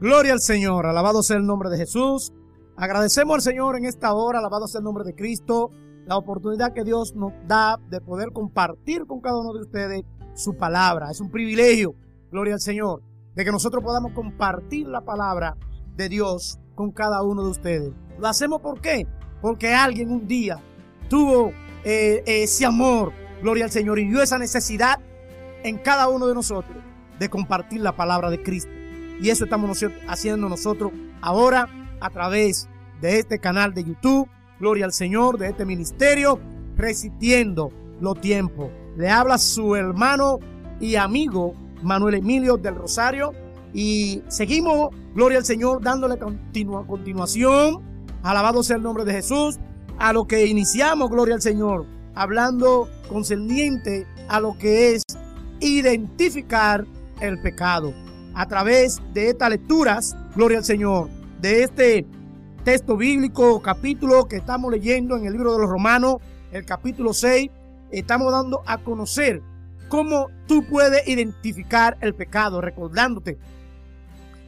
Gloria al Señor, alabado sea el nombre de Jesús. Agradecemos al Señor en esta hora, alabado sea el nombre de Cristo, la oportunidad que Dios nos da de poder compartir con cada uno de ustedes su palabra. Es un privilegio, gloria al Señor, de que nosotros podamos compartir la palabra de Dios con cada uno de ustedes. Lo hacemos ¿por qué? Porque alguien un día tuvo eh, ese amor, gloria al Señor, y vio esa necesidad en cada uno de nosotros de compartir la palabra de Cristo. Y eso estamos haciendo nosotros ahora a través de este canal de YouTube. Gloria al Señor, de este ministerio, resistiendo los tiempos. Le habla su hermano y amigo Manuel Emilio del Rosario. Y seguimos, gloria al Señor, dándole continua, continuación. Alabado sea el nombre de Jesús. A lo que iniciamos, gloria al Señor, hablando concerniente a lo que es identificar el pecado a través de estas lecturas, gloria al Señor, de este texto bíblico, capítulo que estamos leyendo en el libro de los Romanos, el capítulo 6, estamos dando a conocer cómo tú puedes identificar el pecado, recordándote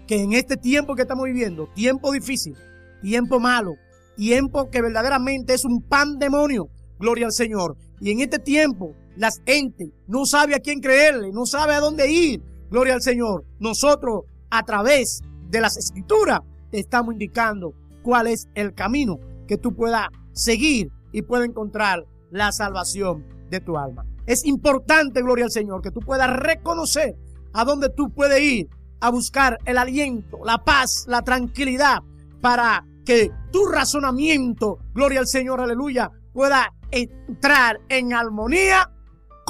que en este tiempo que estamos viviendo, tiempo difícil, tiempo malo, tiempo que verdaderamente es un pandemonio, gloria al Señor. Y en este tiempo, las gente no sabe a quién creerle, no sabe a dónde ir, Gloria al Señor. Nosotros a través de las escrituras te estamos indicando cuál es el camino que tú puedas seguir y puedas encontrar la salvación de tu alma. Es importante, gloria al Señor, que tú puedas reconocer a dónde tú puedes ir a buscar el aliento, la paz, la tranquilidad para que tu razonamiento, gloria al Señor, aleluya, pueda entrar en armonía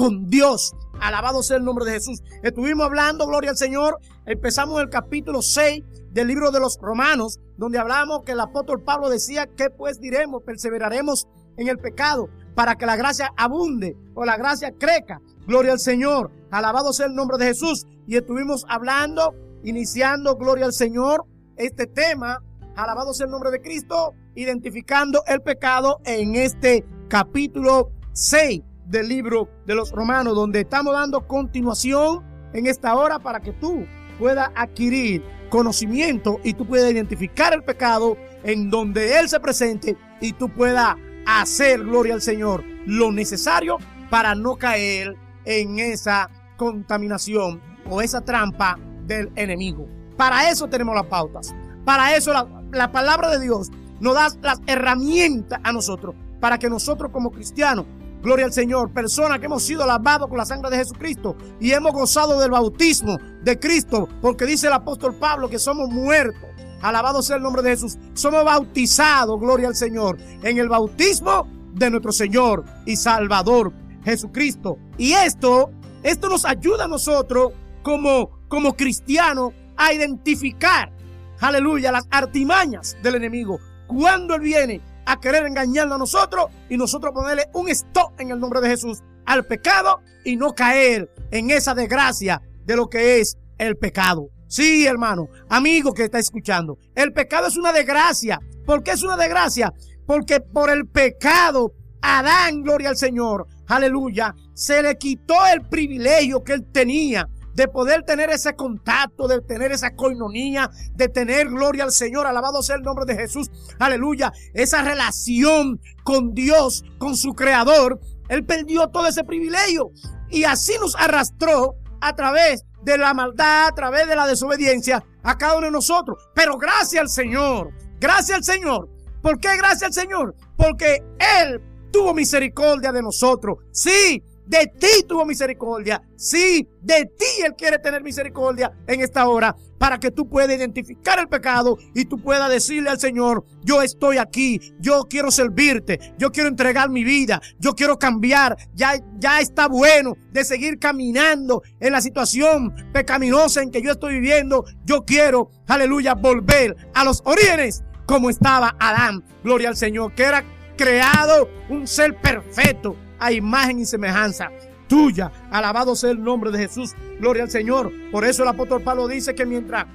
con Dios. Alabado sea el nombre de Jesús. Estuvimos hablando, gloria al Señor. Empezamos el capítulo 6 del libro de los Romanos, donde hablamos que el apóstol Pablo decía que pues diremos, perseveraremos en el pecado para que la gracia abunde o la gracia crezca. Gloria al Señor. Alabado sea el nombre de Jesús. Y estuvimos hablando, iniciando, gloria al Señor, este tema. Alabado sea el nombre de Cristo, identificando el pecado en este capítulo 6 del libro de los romanos, donde estamos dando continuación en esta hora para que tú puedas adquirir conocimiento y tú puedas identificar el pecado en donde Él se presente y tú puedas hacer, gloria al Señor, lo necesario para no caer en esa contaminación o esa trampa del enemigo. Para eso tenemos las pautas. Para eso la, la palabra de Dios nos da las herramientas a nosotros para que nosotros como cristianos Gloria al Señor. Personas que hemos sido lavados con la sangre de Jesucristo y hemos gozado del bautismo de Cristo, porque dice el apóstol Pablo que somos muertos. Alabado sea el nombre de Jesús. Somos bautizados, gloria al Señor, en el bautismo de nuestro Señor y Salvador Jesucristo. Y esto, esto nos ayuda a nosotros como, como cristianos a identificar, aleluya, las artimañas del enemigo. Cuando Él viene a querer engañarnos a nosotros y nosotros ponerle un stop en el nombre de Jesús al pecado y no caer en esa desgracia de lo que es el pecado. Sí, hermano, amigo que está escuchando, el pecado es una desgracia. ¿Por qué es una desgracia? Porque por el pecado, Adán, gloria al Señor, aleluya, se le quitó el privilegio que él tenía de poder tener ese contacto, de tener esa coinonía, de tener gloria al Señor, alabado sea el nombre de Jesús, aleluya, esa relación con Dios, con su creador, él perdió todo ese privilegio y así nos arrastró a través de la maldad, a través de la desobediencia a cada uno de nosotros. Pero gracias al Señor, gracias al Señor. ¿Por qué gracias al Señor? Porque Él tuvo misericordia de nosotros. Sí, de ti tuvo misericordia. Sí, de ti Él quiere tener misericordia en esta hora para que tú puedas identificar el pecado y tú puedas decirle al Señor, yo estoy aquí, yo quiero servirte, yo quiero entregar mi vida, yo quiero cambiar, ya, ya está bueno de seguir caminando en la situación pecaminosa en que yo estoy viviendo. Yo quiero, aleluya, volver a los orígenes como estaba Adán, gloria al Señor, que era creado un ser perfecto a imagen y semejanza tuya. Alabado sea el nombre de Jesús. Gloria al Señor. Por eso el apóstol Pablo dice que mientras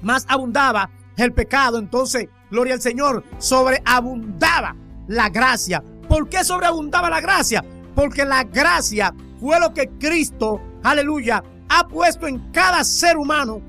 más abundaba el pecado, entonces, gloria al Señor, sobreabundaba la gracia. ¿Por qué sobreabundaba la gracia? Porque la gracia fue lo que Cristo, aleluya, ha puesto en cada ser humano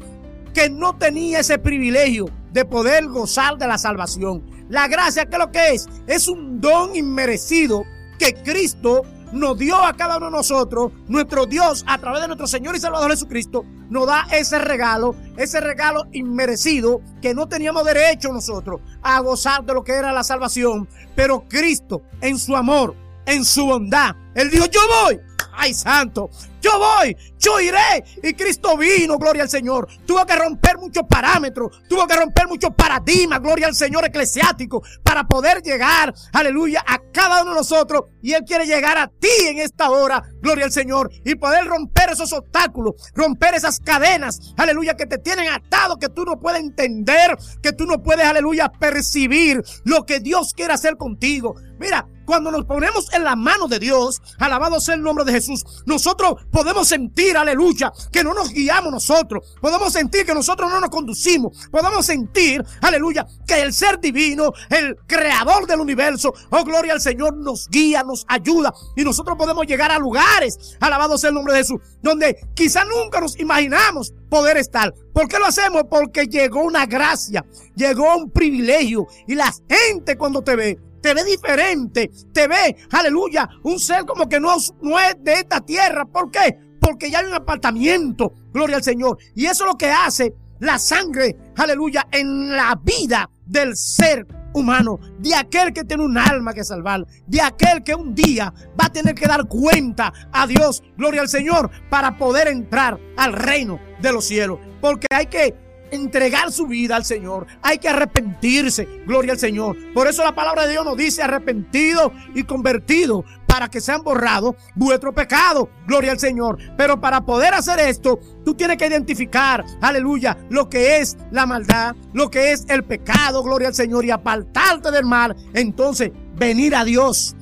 que no tenía ese privilegio de poder gozar de la salvación. La gracia, ¿qué es lo que es? Es un don inmerecido que Cristo nos dio a cada uno de nosotros, nuestro Dios, a través de nuestro Señor y Salvador Jesucristo, nos da ese regalo, ese regalo inmerecido que no teníamos derecho nosotros a gozar de lo que era la salvación. Pero Cristo, en su amor, en su bondad, Él dijo, yo voy ay santo, yo voy, yo iré. Y Cristo vino, gloria al Señor. Tuvo que romper muchos parámetros, tuvo que romper muchos paradigmas, gloria al Señor eclesiástico, para poder llegar, aleluya, a cada uno de nosotros. Y Él quiere llegar a ti en esta hora, gloria al Señor, y poder romper esos obstáculos, romper esas cadenas, aleluya, que te tienen atado, que tú no puedes entender, que tú no puedes, aleluya, percibir lo que Dios quiere hacer contigo. Mira, cuando nos ponemos en la mano de Dios, alabado sea el nombre de Jesús, nosotros podemos sentir, aleluya, que no nos guiamos nosotros. Podemos sentir que nosotros no nos conducimos. Podemos sentir, aleluya, que el ser divino, el creador del universo, oh gloria al Señor, nos guía, nos ayuda. Y nosotros podemos llegar a lugares, alabado sea el nombre de Jesús, donde quizá nunca nos imaginamos poder estar. ¿Por qué lo hacemos? Porque llegó una gracia, llegó un privilegio. Y la gente cuando te ve, te ve diferente, te ve, aleluya, un ser como que no, no es de esta tierra. ¿Por qué? Porque ya hay un apartamiento, gloria al Señor. Y eso es lo que hace la sangre, aleluya, en la vida del ser humano, de aquel que tiene un alma que salvar, de aquel que un día va a tener que dar cuenta a Dios, gloria al Señor, para poder entrar al reino de los cielos. Porque hay que entregar su vida al Señor. Hay que arrepentirse. Gloria al Señor. Por eso la palabra de Dios nos dice arrepentido y convertido para que sean borrados vuestro pecado. Gloria al Señor. Pero para poder hacer esto, tú tienes que identificar, aleluya, lo que es la maldad, lo que es el pecado. Gloria al Señor. Y apartarte del mal. Entonces, venir a Dios,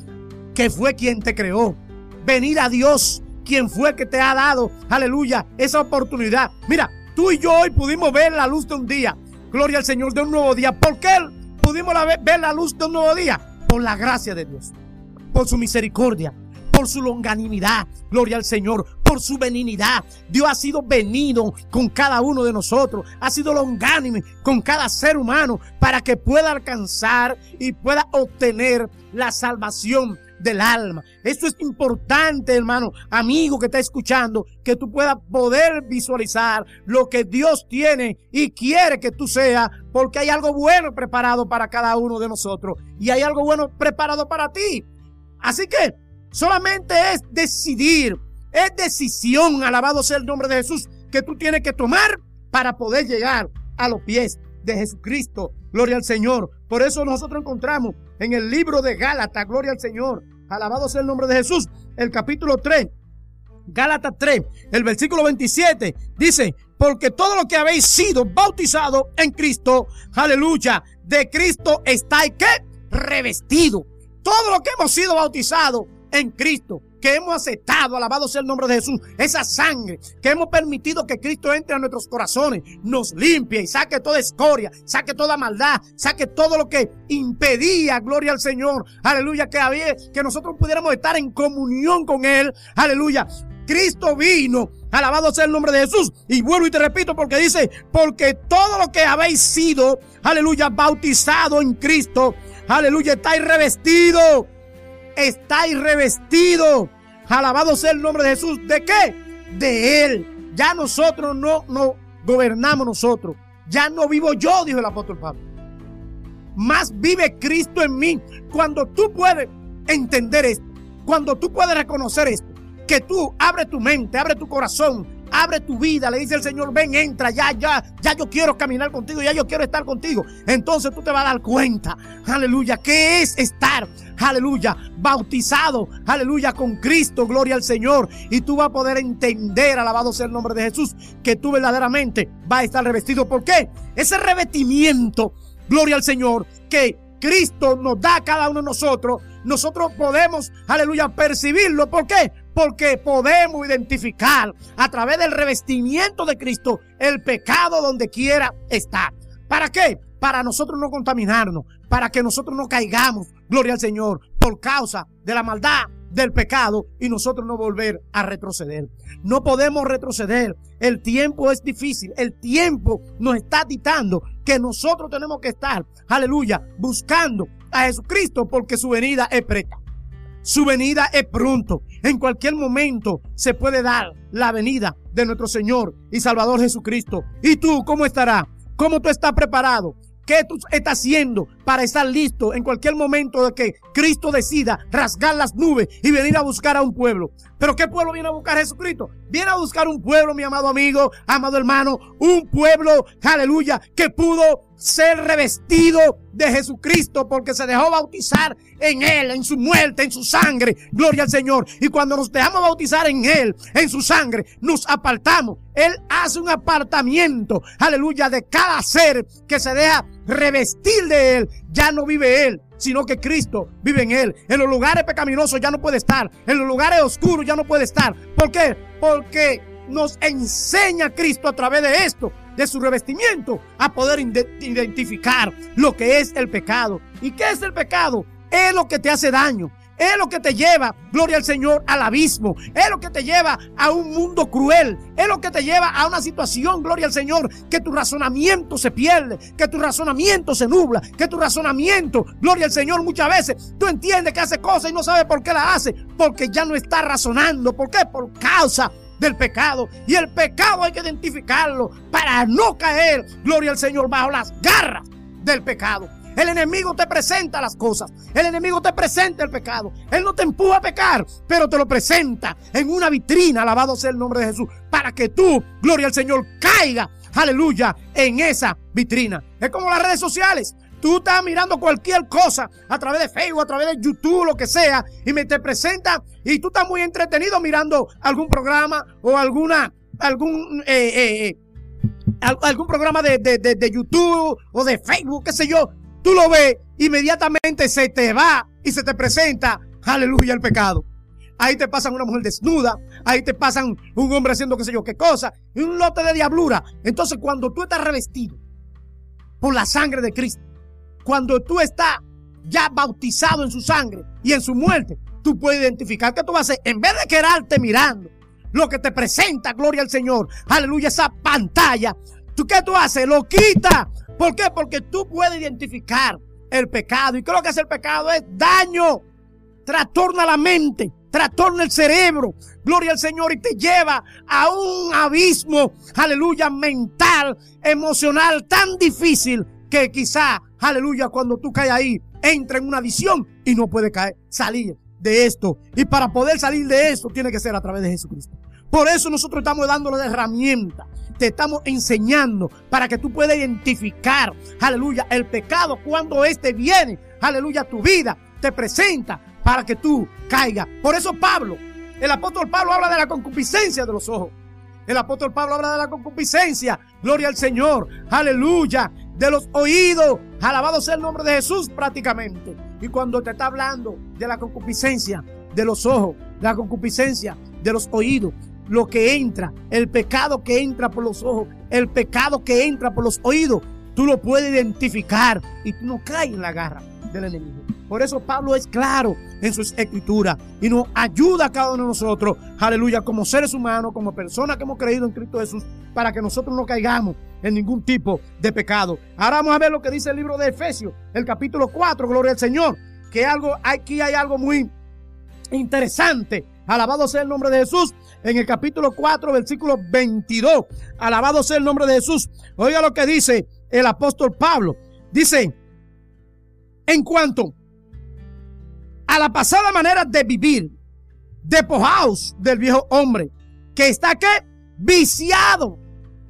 que fue quien te creó. Venir a Dios, quien fue que te ha dado, aleluya, esa oportunidad. Mira, Tú y yo hoy pudimos ver la luz de un día. Gloria al Señor de un nuevo día. ¿Por qué pudimos ver la luz de un nuevo día? Por la gracia de Dios. Por su misericordia. Por su longanimidad. Gloria al Señor. Por su benignidad. Dios ha sido venido con cada uno de nosotros. Ha sido longánime con cada ser humano para que pueda alcanzar y pueda obtener la salvación del alma. Esto es importante, hermano, amigo que está escuchando, que tú puedas poder visualizar lo que Dios tiene y quiere que tú seas, porque hay algo bueno preparado para cada uno de nosotros y hay algo bueno preparado para ti. Así que solamente es decidir, es decisión, alabado sea el nombre de Jesús, que tú tienes que tomar para poder llegar a los pies de Jesucristo. Gloria al Señor. Por eso nosotros encontramos en el libro de Gálatas, gloria al Señor, Alabado sea el nombre de Jesús. El capítulo 3, Gálatas 3, el versículo 27, dice, porque todo lo que habéis sido bautizado en Cristo, aleluya, de Cristo estáis que revestido. Todo lo que hemos sido bautizados en Cristo, que hemos aceptado, alabado sea el nombre de Jesús, esa sangre que hemos permitido que Cristo entre a nuestros corazones, nos limpie y saque toda escoria, saque toda maldad, saque todo lo que impedía, gloria al Señor, aleluya, que había, que nosotros pudiéramos estar en comunión con Él, aleluya. Cristo vino, alabado sea el nombre de Jesús. Y vuelvo y te repito porque dice, porque todo lo que habéis sido, aleluya, bautizado en Cristo, aleluya, estáis revestido estáis revestidos. Alabado sea el nombre de Jesús. ¿De qué? De Él. Ya nosotros no, no gobernamos nosotros. Ya no vivo yo, dijo el apóstol Pablo. Más vive Cristo en mí. Cuando tú puedes entender esto, cuando tú puedes reconocer esto, que tú abre tu mente, abre tu corazón, abre tu vida, le dice el Señor, ven, entra, ya, ya, ya yo quiero caminar contigo, ya yo quiero estar contigo. Entonces tú te vas a dar cuenta, aleluya, ¿qué es estar? Aleluya, bautizado, aleluya, con Cristo, gloria al Señor. Y tú vas a poder entender, alabado sea el nombre de Jesús, que tú verdaderamente vas a estar revestido. ¿Por qué? Ese revestimiento, gloria al Señor, que Cristo nos da a cada uno de nosotros, nosotros podemos, aleluya, percibirlo. ¿Por qué? Porque podemos identificar a través del revestimiento de Cristo el pecado donde quiera estar. ¿Para qué? Para nosotros no contaminarnos, para que nosotros no caigamos, gloria al Señor, por causa de la maldad del pecado y nosotros no volver a retroceder. No podemos retroceder. El tiempo es difícil. El tiempo nos está dictando que nosotros tenemos que estar, aleluya, buscando a Jesucristo porque su venida es preta. Su venida es pronto. En cualquier momento se puede dar la venida de nuestro Señor y Salvador Jesucristo. ¿Y tú cómo estarás? ¿Cómo tú estás preparado? ¿Qué tú estás haciendo para estar listo en cualquier momento de que Cristo decida rasgar las nubes y venir a buscar a un pueblo? Pero ¿qué pueblo viene a buscar Jesucristo? Viene a buscar un pueblo, mi amado amigo, amado hermano, un pueblo, aleluya, que pudo ser revestido de Jesucristo porque se dejó bautizar en Él, en su muerte, en su sangre. Gloria al Señor. Y cuando nos dejamos bautizar en Él, en su sangre, nos apartamos. Él hace un apartamiento, aleluya, de cada ser que se deja revestir de Él. Ya no vive Él, sino que Cristo vive en Él. En los lugares pecaminosos ya no puede estar. En los lugares oscuros ya no puede estar. ¿Por qué? Porque nos enseña Cristo a través de esto de su revestimiento a poder identificar lo que es el pecado. ¿Y qué es el pecado? Es lo que te hace daño. Es lo que te lleva, gloria al Señor, al abismo. Es lo que te lleva a un mundo cruel. Es lo que te lleva a una situación, gloria al Señor, que tu razonamiento se pierde, que tu razonamiento se nubla, que tu razonamiento, gloria al Señor, muchas veces tú entiendes que hace cosas y no sabes por qué la hace, porque ya no está razonando. ¿Por qué? Por causa del pecado. Y el pecado hay que identificarlo para no caer, gloria al Señor, bajo las garras del pecado. El enemigo te presenta las cosas. El enemigo te presenta el pecado. Él no te empuja a pecar, pero te lo presenta en una vitrina, alabado sea el nombre de Jesús, para que tú, gloria al Señor, caiga, aleluya, en esa vitrina. Es como las redes sociales. Tú estás mirando cualquier cosa a través de Facebook, a través de YouTube, lo que sea, y me te presenta y tú estás muy entretenido mirando algún programa o alguna, algún, eh, eh, eh algún programa de, de, de, YouTube o de Facebook, qué sé yo. Tú lo ves, inmediatamente se te va y se te presenta, aleluya, el pecado. Ahí te pasan una mujer desnuda, ahí te pasan un hombre haciendo qué sé yo qué cosa, y un lote de diablura. Entonces, cuando tú estás revestido por la sangre de Cristo, cuando tú estás ya bautizado en su sangre y en su muerte, tú puedes identificar que tú vas a hacer, en vez de quedarte mirando lo que te presenta, gloria al Señor, aleluya, esa pantalla, ¿tú qué tú haces? Lo quita. ¿Por qué? Porque tú puedes identificar el pecado. ¿Y qué lo que hace el pecado? Es daño. Trastorna la mente, trastorna el cerebro. Gloria al Señor y te lleva a un abismo, aleluya, mental, emocional tan difícil que quizá aleluya, cuando tú caes ahí, entra en una visión y no puede caer, salir de esto. Y para poder salir de esto, tiene que ser a través de Jesucristo. Por eso nosotros estamos dándole de herramienta. Te estamos enseñando para que tú puedas identificar, aleluya, el pecado cuando éste viene, aleluya, tu vida te presenta para que tú caigas. Por eso Pablo, el apóstol Pablo habla de la concupiscencia de los ojos. El apóstol Pablo habla de la concupiscencia. Gloria al Señor. Aleluya de los oídos. Alabado sea el nombre de Jesús prácticamente. Y cuando te está hablando de la concupiscencia de los ojos, la concupiscencia de los oídos, lo que entra, el pecado que entra por los ojos, el pecado que entra por los oídos, tú lo puedes identificar y tú no caes en la garra del enemigo. Por eso Pablo es claro en sus escrituras y nos ayuda a cada uno de nosotros, aleluya, como seres humanos, como personas que hemos creído en Cristo Jesús, para que nosotros no caigamos en ningún tipo de pecado. Ahora vamos a ver lo que dice el libro de Efesios, el capítulo 4, gloria al Señor, que algo, aquí hay algo muy interesante. Alabado sea el nombre de Jesús. En el capítulo 4, versículo 22. Alabado sea el nombre de Jesús. Oiga lo que dice el apóstol Pablo. Dice, en cuanto a la pasada manera de vivir, despojaos del viejo hombre, que está que viciado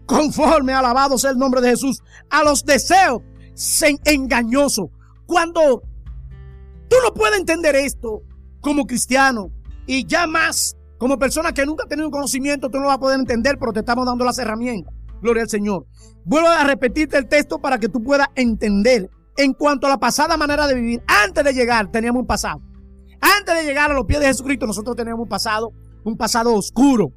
conforme, alabado sea el nombre de Jesús, a los deseos engañosos. Cuando tú no puedes entender esto como cristiano y ya más como persona que nunca ha tenido conocimiento, tú no vas a poder entender, pero te estamos dando las herramientas. Gloria al Señor. Vuelvo a repetirte el texto para que tú puedas entender. En cuanto a la pasada manera de vivir, antes de llegar teníamos un pasado. Antes de llegar a los pies de Jesucristo, nosotros teníamos un pasado, un pasado oscuro.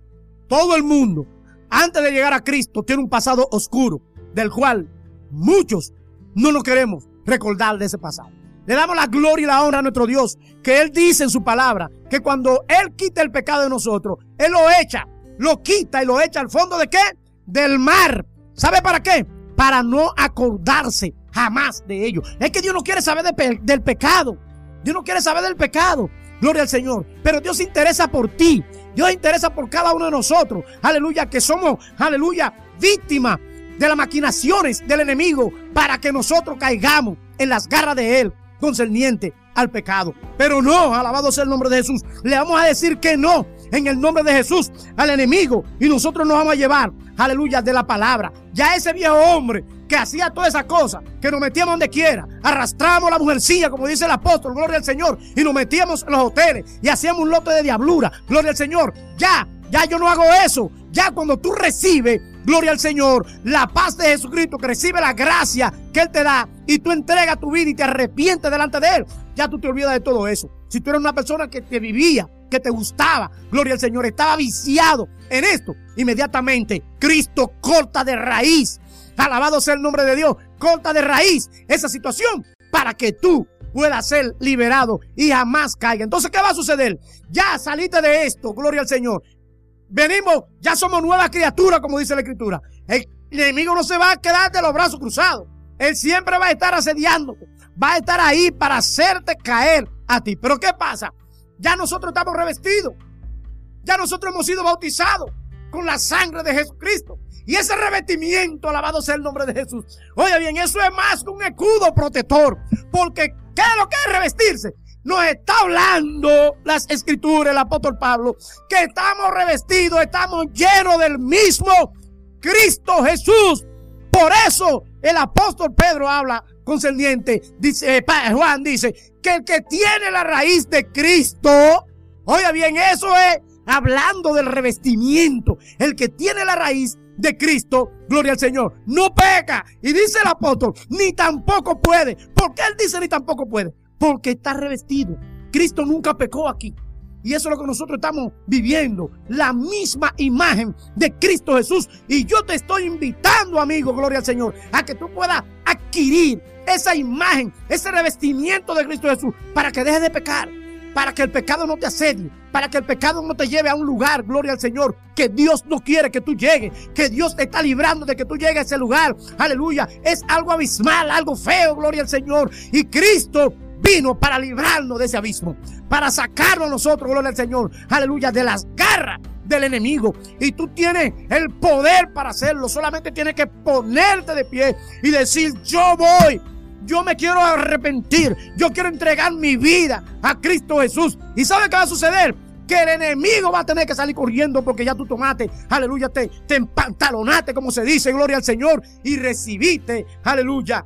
Todo el mundo antes de llegar a Cristo, tiene un pasado oscuro, del cual muchos no nos queremos recordar de ese pasado. Le damos la gloria y la honra a nuestro Dios, que Él dice en su palabra, que cuando Él quita el pecado de nosotros, Él lo echa, lo quita y lo echa al fondo de qué? Del mar. ¿Sabe para qué? Para no acordarse jamás de ello. Es que Dios no quiere saber del pecado. Dios no quiere saber del pecado. Gloria al Señor. Pero Dios se interesa por ti. Dios interesa por cada uno de nosotros. Aleluya, que somos, aleluya, víctimas de las maquinaciones del enemigo para que nosotros caigamos en las garras de Él concerniente al pecado. Pero no, alabado sea el nombre de Jesús. Le vamos a decir que no en el nombre de Jesús al enemigo y nosotros nos vamos a llevar, aleluya, de la palabra. Ya ese viejo hombre que hacía todas esas cosas, que nos metíamos donde quiera, arrastramos la mujercilla, como dice el apóstol, gloria al Señor, y nos metíamos en los hoteles y hacíamos un lote de diablura, gloria al Señor. Ya, ya yo no hago eso. Ya cuando tú recibes, gloria al Señor, la paz de Jesucristo, que recibe la gracia que Él te da, y tú entregas tu vida y te arrepientes delante de Él, ya tú te olvidas de todo eso. Si tú eres una persona que te vivía, que te gustaba, gloria al Señor, estaba viciado en esto, inmediatamente Cristo corta de raíz Alabado sea el nombre de Dios. Corta de raíz esa situación para que tú puedas ser liberado y jamás caiga. Entonces, ¿qué va a suceder? Ya saliste de esto, gloria al Señor. Venimos, ya somos nuevas criaturas, como dice la Escritura. El enemigo no se va a quedar de los brazos cruzados. Él siempre va a estar asediándote. Va a estar ahí para hacerte caer a ti. Pero ¿qué pasa? Ya nosotros estamos revestidos. Ya nosotros hemos sido bautizados con la sangre de Jesucristo. Y ese revestimiento, alabado sea el nombre de Jesús. Oye bien, eso es más que un escudo protector. Porque, ¿qué es lo que es revestirse? Nos está hablando las escrituras, el apóstol Pablo, que estamos revestidos, estamos llenos del mismo Cristo Jesús. Por eso el apóstol Pedro habla concerniente, dice, eh, Juan dice, que el que tiene la raíz de Cristo, oiga bien, eso es hablando del revestimiento, el que tiene la raíz de Cristo, gloria al Señor, no peca. Y dice el apóstol, ni tampoco puede. ¿Por qué él dice ni tampoco puede? Porque está revestido. Cristo nunca pecó aquí. Y eso es lo que nosotros estamos viviendo. La misma imagen de Cristo Jesús. Y yo te estoy invitando, amigo, gloria al Señor, a que tú puedas adquirir esa imagen, ese revestimiento de Cristo Jesús, para que dejes de pecar para que el pecado no te asedie, para que el pecado no te lleve a un lugar, gloria al Señor, que Dios no quiere que tú llegues, que Dios te está librando de que tú llegues a ese lugar, aleluya, es algo abismal, algo feo, gloria al Señor, y Cristo vino para librarnos de ese abismo, para sacarnos nosotros, gloria al Señor, aleluya, de las garras del enemigo. Y tú tienes el poder para hacerlo, solamente tienes que ponerte de pie y decir, yo voy yo me quiero arrepentir, yo quiero entregar mi vida a Cristo Jesús. ¿Y sabe qué va a suceder? Que el enemigo va a tener que salir corriendo porque ya tú tomaste, aleluya, te, te empantalonaste, como se dice, gloria al Señor, y recibiste, aleluya,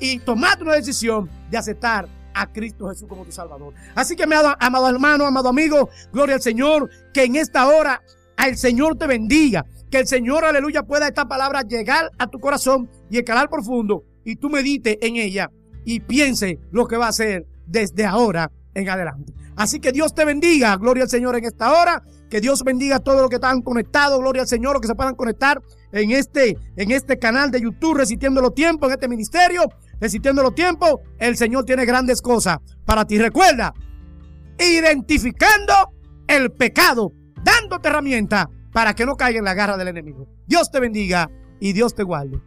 y tomaste una decisión de aceptar a Cristo Jesús como tu Salvador. Así que, amado, amado hermano, amado amigo, gloria al Señor, que en esta hora el Señor te bendiga, que el Señor, aleluya, pueda esta palabra llegar a tu corazón y escalar profundo y tú medite en ella y piense lo que va a hacer desde ahora en adelante. Así que Dios te bendiga, gloria al Señor en esta hora, que Dios bendiga a todos los que están conectados, gloria al Señor, los que se puedan conectar en este, en este canal de YouTube, resistiendo los tiempos, en este ministerio, resistiendo los tiempos, el Señor tiene grandes cosas para ti. Recuerda, identificando el pecado, dándote herramienta para que no caiga en la garra del enemigo. Dios te bendiga y Dios te guarde.